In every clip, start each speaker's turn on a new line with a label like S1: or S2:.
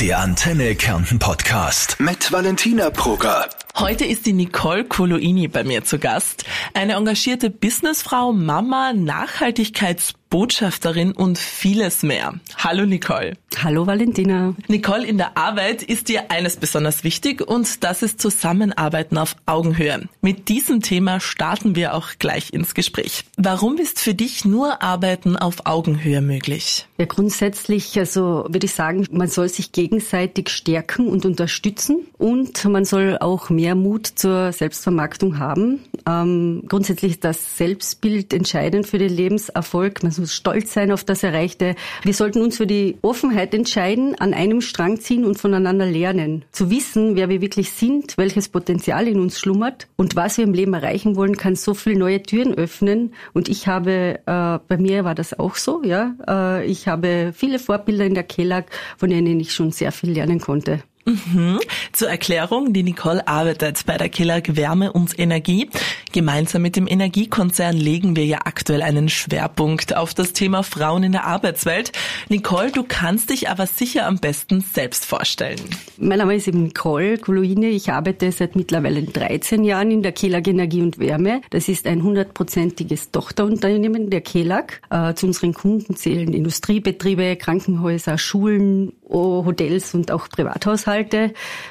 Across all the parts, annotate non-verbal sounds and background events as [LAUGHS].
S1: Der Antenne Kärnten Podcast mit Valentina Brugger.
S2: Heute ist die Nicole Coloini bei mir zu Gast. Eine engagierte Businessfrau, Mama, Nachhaltigkeits Botschafterin und vieles mehr. Hallo Nicole.
S3: Hallo Valentina.
S2: Nicole, in der Arbeit ist dir eines besonders wichtig und das ist Zusammenarbeiten auf Augenhöhe. Mit diesem Thema starten wir auch gleich ins Gespräch. Warum ist für dich nur Arbeiten auf Augenhöhe möglich?
S3: Ja, grundsätzlich, also würde ich sagen, man soll sich gegenseitig stärken und unterstützen und man soll auch mehr Mut zur Selbstvermarktung haben. Ähm, grundsätzlich ist das Selbstbild entscheidend für den Lebenserfolg. Man stolz sein auf das Erreichte. Wir sollten uns für die Offenheit entscheiden, an einem Strang ziehen und voneinander lernen. Zu wissen, wer wir wirklich sind, welches Potenzial in uns schlummert und was wir im Leben erreichen wollen, kann so viele neue Türen öffnen. Und ich habe, äh, bei mir war das auch so, ja. Äh, ich habe viele Vorbilder in der KELAG, von denen ich schon sehr viel lernen konnte.
S2: Mhm. Zur Erklärung, die Nicole arbeitet bei der Killag Wärme und Energie. Gemeinsam mit dem Energiekonzern legen wir ja aktuell einen Schwerpunkt auf das Thema Frauen in der Arbeitswelt. Nicole, du kannst dich aber sicher am besten selbst vorstellen.
S3: Mein Name ist eben Nicole Kuluine. Ich arbeite seit mittlerweile 13 Jahren in der Killag Energie und Wärme. Das ist ein hundertprozentiges Tochterunternehmen der Killag. Äh, zu unseren Kunden zählen Industriebetriebe, Krankenhäuser, Schulen, Hotels und auch Privathaushalte.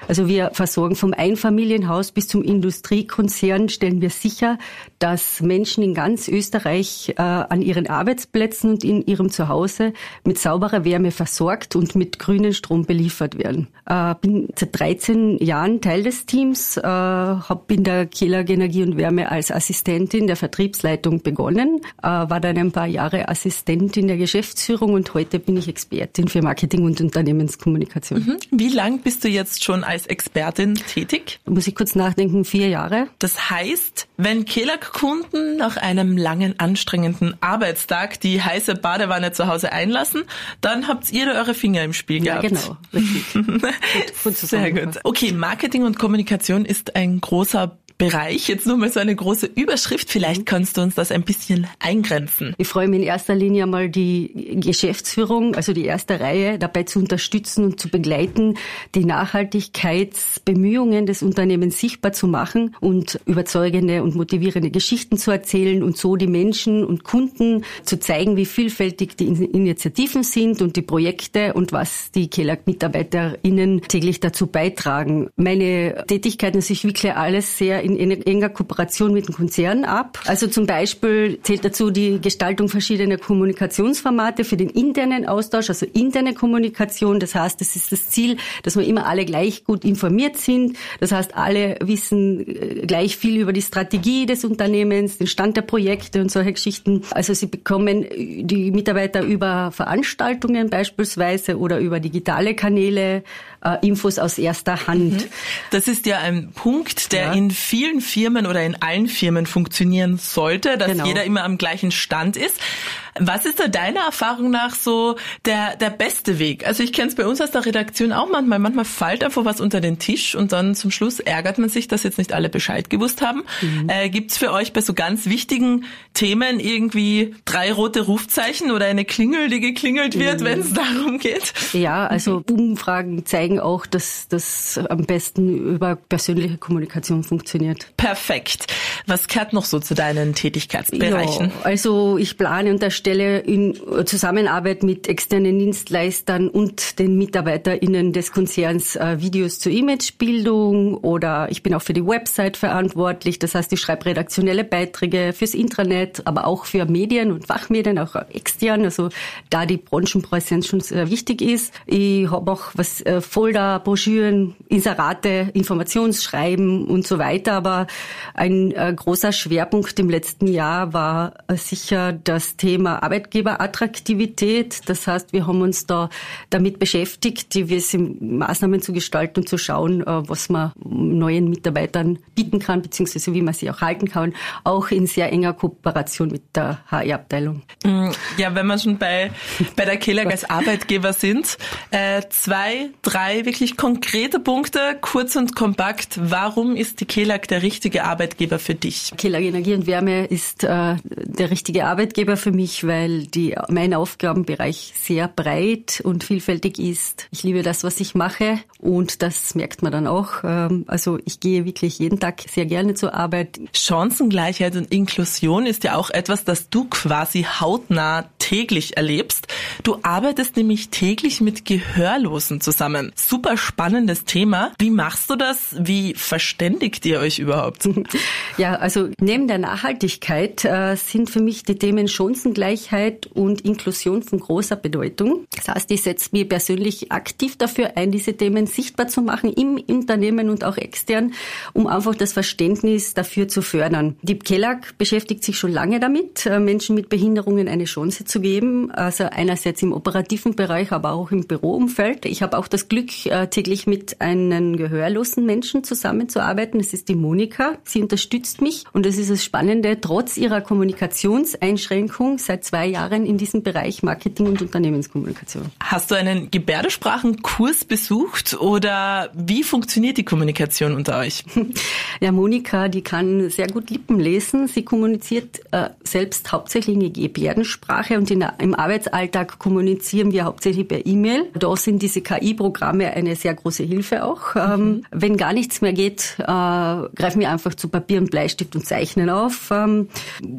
S3: Also wir versorgen vom Einfamilienhaus bis zum Industriekonzern, stellen wir sicher, dass Menschen in ganz Österreich äh, an ihren Arbeitsplätzen und in ihrem Zuhause mit sauberer Wärme versorgt und mit grünen Strom beliefert werden. Äh, bin seit 13 Jahren Teil des Teams, äh, habe in der Kieler Energie und Wärme als Assistentin der Vertriebsleitung begonnen, äh, war dann ein paar Jahre Assistentin der Geschäftsführung und heute bin ich Expertin für Marketing und Unternehmen Unternehmenskommunikation. Mhm.
S2: Wie lang bist du jetzt schon als Expertin tätig?
S3: Muss ich kurz nachdenken, vier Jahre.
S2: Das heißt, wenn Kelag-Kunden nach einem langen, anstrengenden Arbeitstag die heiße Badewanne zu Hause einlassen, dann habt ihr eure Finger im Spiel gehabt.
S3: Ja, genau. Richtig.
S2: gut, [LAUGHS] gut Sehr gut. Okay, Marketing und Kommunikation ist ein großer Bereich. Jetzt nur mal so eine große Überschrift. Vielleicht kannst du uns das ein bisschen eingrenzen.
S3: Ich freue mich in erster Linie mal die Geschäftsführung, also die erste Reihe, dabei zu unterstützen und zu begleiten, die Nachhaltigkeitsbemühungen des Unternehmens sichtbar zu machen und überzeugende und motivierende Geschichten zu erzählen und so die Menschen und Kunden zu zeigen, wie vielfältig die Initiativen sind und die Projekte und was die KELAG-MitarbeiterInnen täglich dazu beitragen. Meine Tätigkeiten, also ich wickle alles sehr in, enger Kooperation mit den Konzernen ab. Also zum Beispiel zählt dazu die Gestaltung verschiedener Kommunikationsformate für den internen Austausch, also interne Kommunikation. Das heißt, das ist das Ziel, dass wir immer alle gleich gut informiert sind. Das heißt, alle wissen äh, gleich viel über die Strategie des Unternehmens, den Stand der Projekte und solche Geschichten. Also sie bekommen die Mitarbeiter über Veranstaltungen beispielsweise oder über digitale Kanäle äh, Infos aus erster Hand. Mhm.
S2: Das ist ja ein Punkt, der ja. in vielen Firmen oder in allen Firmen funktionieren sollte, dass genau. jeder immer am gleichen Stand ist. Was ist da deiner Erfahrung nach so der, der beste Weg? Also ich kenne es bei uns aus der Redaktion auch manchmal. Manchmal fällt einfach was unter den Tisch und dann zum Schluss ärgert man sich, dass jetzt nicht alle Bescheid gewusst haben. Mhm. Äh, Gibt es für euch bei so ganz wichtigen Themen irgendwie drei rote Rufzeichen oder eine Klingel, die geklingelt wird, mhm. wenn es darum geht?
S3: Ja, also Umfragen zeigen auch, dass das am besten über persönliche Kommunikation funktioniert.
S2: Perfekt. Was gehört noch so zu deinen Tätigkeitsbereichen?
S3: Ja, also ich plane und Stelle in Zusammenarbeit mit externen Dienstleistern und den MitarbeiterInnen des Konzerns äh, Videos zur Imagebildung oder ich bin auch für die Website verantwortlich. Das heißt, ich schreibe redaktionelle Beiträge fürs Intranet, aber auch für Medien und Fachmedien, auch extern, also da die Branchenpräsenz schon sehr wichtig ist. Ich habe auch was äh, Folder, Broschüren, Inserate, Informationsschreiben und so weiter. Aber ein äh, großer Schwerpunkt im letzten Jahr war äh, sicher das Thema Arbeitgeberattraktivität. Das heißt, wir haben uns da damit beschäftigt, diverse Maßnahmen zu gestalten und zu schauen, äh, was man neuen Mitarbeitern bieten kann, beziehungsweise wie man sie auch halten kann, auch in sehr enger Kooperation mit der HR-Abteilung.
S2: Mm, ja, wenn wir schon bei, bei der Kelag als [LAUGHS] Arbeitgeber sind, äh, zwei, drei wirklich konkrete Punkte, kurz und kompakt. Warum ist die Kelag Kellag der richtige Arbeitgeber für dich?
S3: Kellag Energie und Wärme ist äh, der richtige Arbeitgeber für mich, weil die, mein Aufgabenbereich sehr breit und vielfältig ist. Ich liebe das, was ich mache und das merkt man dann auch. Ähm, also ich gehe wirklich jeden Tag sehr gerne zur Arbeit.
S2: Chancengleichheit und Inklusion ist ja auch etwas, das du quasi hautnah täglich erlebst. Du arbeitest nämlich täglich mit Gehörlosen zusammen. Super spannendes Thema. Wie machst du das? Wie verständigt ihr euch überhaupt? [LAUGHS]
S3: Ja, also neben der Nachhaltigkeit äh, sind für mich die Themen Chancengleichheit und Inklusion von großer Bedeutung. Das heißt, ich setze mich persönlich aktiv dafür ein, diese Themen sichtbar zu machen im Unternehmen und auch extern, um einfach das Verständnis dafür zu fördern. Die Kellag beschäftigt sich schon lange damit, äh, Menschen mit Behinderungen eine Chance zu geben. Also einerseits im operativen Bereich, aber auch im Büroumfeld. Ich habe auch das Glück, äh, täglich mit einem gehörlosen Menschen zusammenzuarbeiten. Das ist die Monika. Sie unterstützt mich und das ist das Spannende, trotz ihrer Kommunikationseinschränkung seit zwei Jahren in diesem Bereich Marketing und Unternehmenskommunikation.
S2: Hast du einen Gebärdensprachenkurs besucht oder wie funktioniert die Kommunikation unter euch? [LAUGHS]
S3: Ja, Monika, die kann sehr gut Lippen lesen. Sie kommuniziert äh, selbst hauptsächlich in Gebärdensprache und in, im Arbeitsalltag kommunizieren wir hauptsächlich per E-Mail. Da sind diese KI-Programme eine sehr große Hilfe auch. Ähm, mhm. wenn gar nichts mehr geht, äh, greifen wir einfach zu Papier und Bleistift und zeichnen auf. Ähm,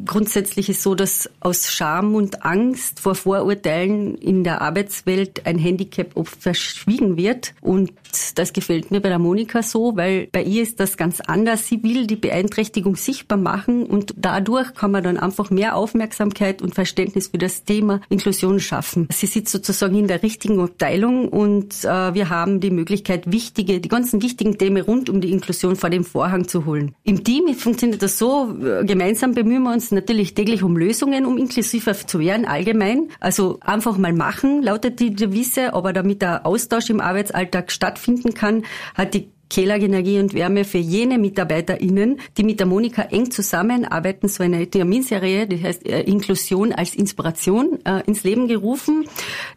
S3: grundsätzlich ist so, dass aus Scham und Angst vor Vorurteilen in der Arbeitswelt ein Handicap oft verschwiegen wird. Und das gefällt mir bei der Monika so, weil bei ihr ist das ganz anders. Sie will die Beeinträchtigung sichtbar machen und dadurch kann man dann einfach mehr Aufmerksamkeit und Verständnis für das Thema Inklusion schaffen. Sie sitzt sozusagen in der richtigen Abteilung und äh, wir haben die Möglichkeit, wichtige, die ganzen wichtigen Themen rund um die Inklusion vor dem Vorhang zu holen. Im Team funktioniert das so, gemeinsam bemühen wir uns natürlich täglich um Lösungen, um inklusiver zu werden, allgemein. Also einfach mal machen, lautet die Devise, aber damit der Austausch im Arbeitsalltag stattfinden kann, hat die Kelag Energie und Wärme für jene MitarbeiterInnen, die mit der Monika eng zusammenarbeiten, so eine Terminserie, die heißt äh, Inklusion als Inspiration, äh, ins Leben gerufen.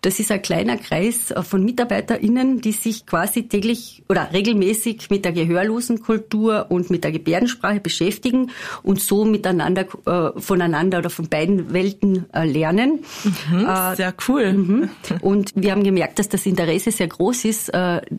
S3: Das ist ein kleiner Kreis äh, von MitarbeiterInnen, die sich quasi täglich oder regelmäßig mit der Gehörlosenkultur und mit der Gebärdensprache beschäftigen und so miteinander, voneinander oder von beiden Welten lernen.
S2: Mhm, sehr cool. Mhm.
S3: Und wir haben gemerkt, dass das Interesse sehr groß ist,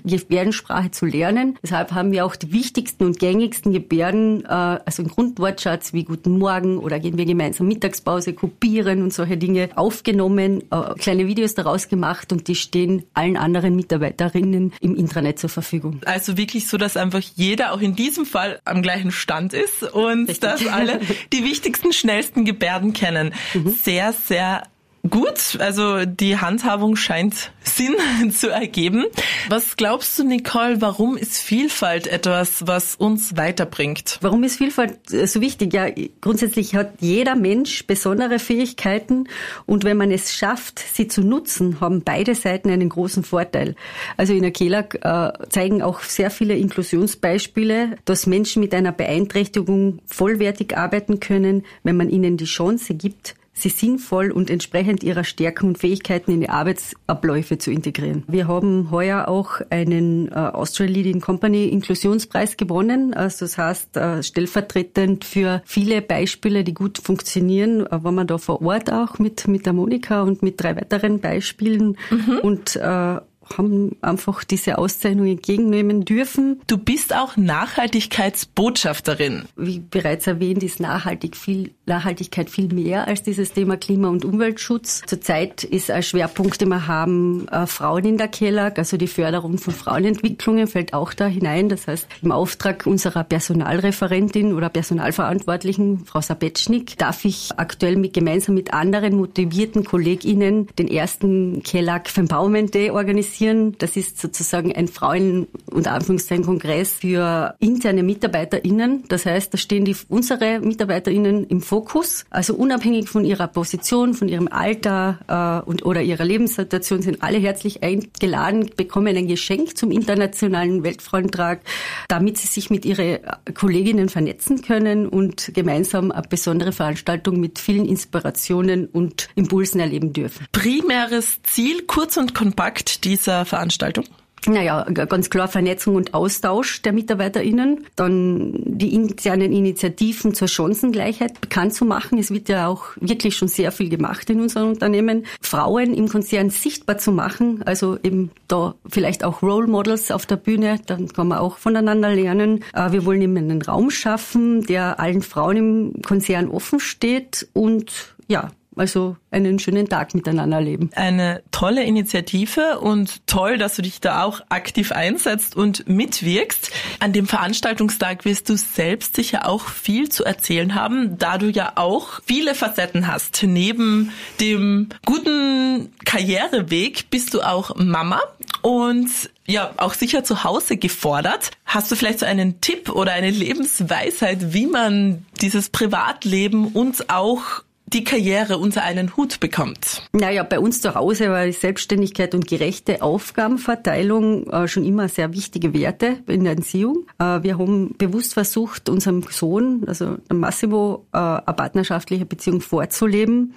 S3: Gebärdensprache zu lernen. Deshalb haben wir auch die wichtigsten und gängigsten Gebärden, äh, also ein Grundwortschatz wie Guten Morgen oder gehen wir gemeinsam Mittagspause, kopieren und solche Dinge aufgenommen, äh, kleine Videos daraus gemacht und die stehen allen anderen Mitarbeiterinnen im Intranet zur Verfügung.
S2: Also wirklich so, dass einfach jeder auch in diesem Fall am gleichen Stand ist und Richtig. dass alle [LAUGHS] die wichtigsten, schnellsten Gebärden kennen. Mhm. Sehr, sehr Gut, also die Handhabung scheint [LAUGHS] Sinn zu ergeben. Was glaubst du, Nicole, warum ist Vielfalt etwas, was uns weiterbringt?
S3: Warum ist Vielfalt äh, so wichtig? Ja, grundsätzlich hat jeder Mensch besondere Fähigkeiten und wenn man es schafft, sie zu nutzen, haben beide Seiten einen großen Vorteil. Also in der KELAG äh, zeigen auch sehr viele Inklusionsbeispiele, dass Menschen mit einer Beeinträchtigung vollwertig arbeiten können, wenn man ihnen die Chance gibt, sie sinnvoll und entsprechend ihrer Stärken und Fähigkeiten in die Arbeitsabläufe zu integrieren. Wir haben heuer auch einen äh, Austrian Leading Company Inklusionspreis gewonnen. Also das heißt, äh, stellvertretend für viele Beispiele, die gut funktionieren, äh, waren wir da vor Ort auch mit, mit der Monika und mit drei weiteren Beispielen mhm. und äh, haben einfach diese Auszeichnung entgegennehmen dürfen.
S2: Du bist auch Nachhaltigkeitsbotschafterin.
S3: Wie bereits erwähnt, ist nachhaltig viel, Nachhaltigkeit viel mehr als dieses Thema Klima- und Umweltschutz. Zurzeit ist ein Schwerpunkt, den wir haben, äh, Frauen in der Kellag, also die Förderung von Frauenentwicklungen fällt auch da hinein. Das heißt, im Auftrag unserer Personalreferentin oder Personalverantwortlichen, Frau Sabetschnik, darf ich aktuell mit, gemeinsam mit anderen motivierten KollegInnen den ersten Kellag Empowerment Day organisieren organisieren. Das ist sozusagen ein Frauen- und Anführungszeichen Kongress für interne MitarbeiterInnen. Das heißt, da stehen die, unsere MitarbeiterInnen im Fokus. Also unabhängig von ihrer Position, von ihrem Alter äh, und oder ihrer Lebenssituation sind alle herzlich eingeladen, bekommen ein Geschenk zum Internationalen Weltfrauentag, damit sie sich mit ihren Kolleginnen vernetzen können und gemeinsam eine besondere Veranstaltung mit vielen Inspirationen und Impulsen erleben dürfen.
S2: Primäres Ziel, kurz und kompakt, dieser Veranstaltung?
S3: Naja, ganz klar Vernetzung und Austausch der MitarbeiterInnen. Dann die internen Initiativen zur Chancengleichheit bekannt zu machen. Es wird ja auch wirklich schon sehr viel gemacht in unseren Unternehmen. Frauen im Konzern sichtbar zu machen. Also eben da vielleicht auch Role Models auf der Bühne. Dann kann man auch voneinander lernen. Äh, wir wollen eben einen Raum schaffen, der allen Frauen im Konzern offen steht und ja, also einen schönen Tag miteinander leben.
S2: Eine tolle Initiative und toll, dass du dich da auch aktiv einsetzt und mitwirkst. An dem Veranstaltungstag wirst du selbst sicher auch viel zu erzählen haben, da du ja auch viele Facetten hast. Neben dem guten Karriereweg bist du auch Mama und ja, auch sicher zu Hause gefordert. Hast du vielleicht so einen Tipp oder eine Lebensweisheit, wie man dieses Privatleben und auch die Karriere unter einen Hut bekommt?
S3: Naja, bei uns zu Hause war Selbstständigkeit und gerechte Aufgabenverteilung äh, schon immer sehr wichtige Werte in der Erziehung. Äh, wir haben bewusst versucht, unserem Sohn, also Massimo, äh, eine partnerschaftliche Beziehung vorzuleben.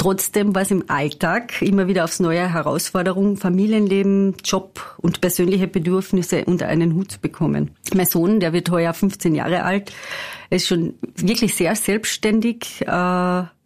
S3: Trotzdem war es im Alltag immer wieder aufs neue Herausforderung, Familienleben, Job und persönliche Bedürfnisse unter einen Hut zu bekommen. Mein Sohn, der wird heuer 15 Jahre alt, ist schon wirklich sehr selbstständig, äh,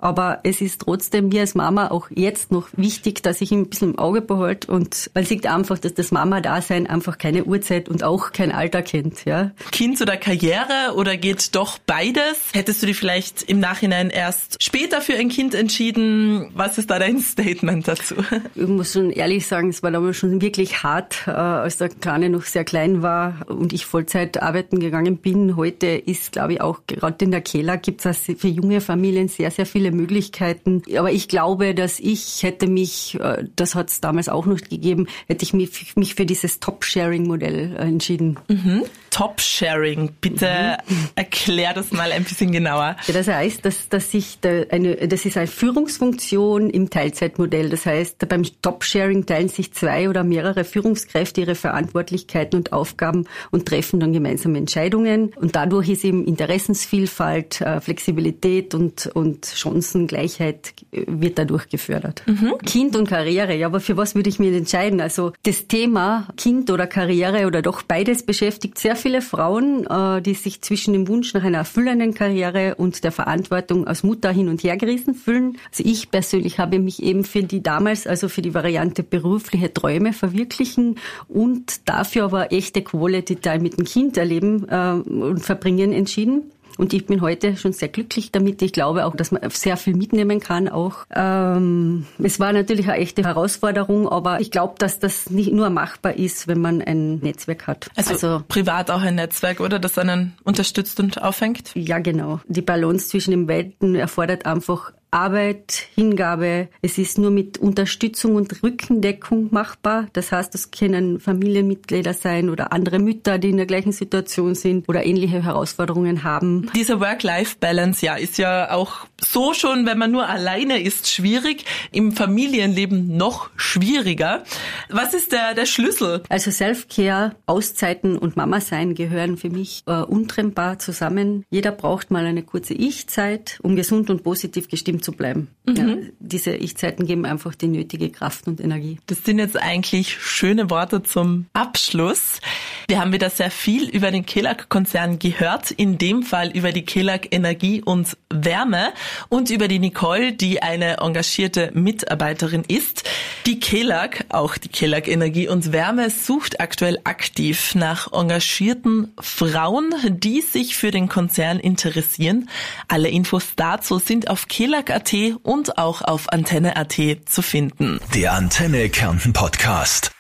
S3: aber es ist trotzdem mir als Mama auch jetzt noch wichtig, dass ich ihn ein bisschen im Auge behalte und man sieht einfach, dass das Mama-Dasein einfach keine Uhrzeit und auch kein Alter kennt. Ja.
S2: Kind oder Karriere oder geht doch beides? Hättest du dich vielleicht im Nachhinein erst später für ein Kind entschieden? Was ist da dein Statement dazu?
S3: Ich muss schon ehrlich sagen, es war damals schon wirklich hart, äh, als der Kleine noch sehr klein war und ich Vollzeit arbeiten gegangen bin. Heute ist, glaube ich, auch gerade in der Keller gibt es für junge Familien sehr, sehr viele Möglichkeiten. Aber ich glaube, dass ich hätte mich, äh, das hat es damals auch noch gegeben, hätte ich mich, mich für dieses Top-Sharing-Modell äh, entschieden.
S2: Mhm. Top-Sharing, bitte mhm. erklär das mal ein bisschen genauer.
S3: Ja, das heißt, dass, dass ich da eine, das ist eine Führungsfunktion im Teilzeitmodell. Das heißt, beim Top-Sharing teilen sich zwei oder mehrere Führungskräfte ihre Verantwortlichkeiten und Aufgaben und treffen dann gemeinsame Entscheidungen. Und dadurch ist eben Interessensvielfalt, äh, Flexibilität und, und Chancen Chancengleichheit wird dadurch gefördert. Mhm. Kind und Karriere, ja, aber für was würde ich mir entscheiden? Also das Thema Kind oder Karriere oder doch beides beschäftigt sehr viele Frauen, äh, die sich zwischen dem Wunsch nach einer erfüllenden Karriere und der Verantwortung als Mutter hin und her gerissen fühlen. Also ich persönlich habe mich eben für die damals, also für die Variante berufliche Träume verwirklichen und dafür aber echte Quality Time mit dem Kind erleben äh, und verbringen entschieden. Und ich bin heute schon sehr glücklich damit. Ich glaube auch, dass man sehr viel mitnehmen kann auch. Ähm, es war natürlich eine echte Herausforderung, aber ich glaube, dass das nicht nur machbar ist, wenn man ein Netzwerk hat.
S2: Also, also privat auch ein Netzwerk, oder? Das einen unterstützt und aufhängt?
S3: Ja, genau. Die Balance zwischen den Welten erfordert einfach Arbeit, Hingabe. Es ist nur mit Unterstützung und Rückendeckung machbar. Das heißt, es können Familienmitglieder sein oder andere Mütter, die in der gleichen Situation sind oder ähnliche Herausforderungen haben.
S2: Diese Work-Life-Balance, ja, ist ja auch so schon, wenn man nur alleine ist, schwierig. Im Familienleben noch schwieriger. Was ist der, der Schlüssel?
S3: Also Self-Care, Auszeiten und Mama sein gehören für mich äh, untrennbar zusammen. Jeder braucht mal eine kurze Ich-Zeit, um gesund und positiv gestimmt zu bleiben. Mhm. Ja, diese Ich-Zeiten geben einfach die nötige Kraft und Energie.
S2: Das sind jetzt eigentlich schöne Worte zum Abschluss. Wir haben wieder sehr viel über den Kelag-Konzern gehört, in dem Fall über die Kelag Energie und Wärme und über die Nicole, die eine engagierte Mitarbeiterin ist. Die Kelag, auch die Kelag Energie und Wärme, sucht aktuell aktiv nach engagierten Frauen, die sich für den Konzern interessieren. Alle Infos dazu sind auf kelag.at und auch auf antenne.at zu finden.
S1: Der Antenne Kärnten Podcast.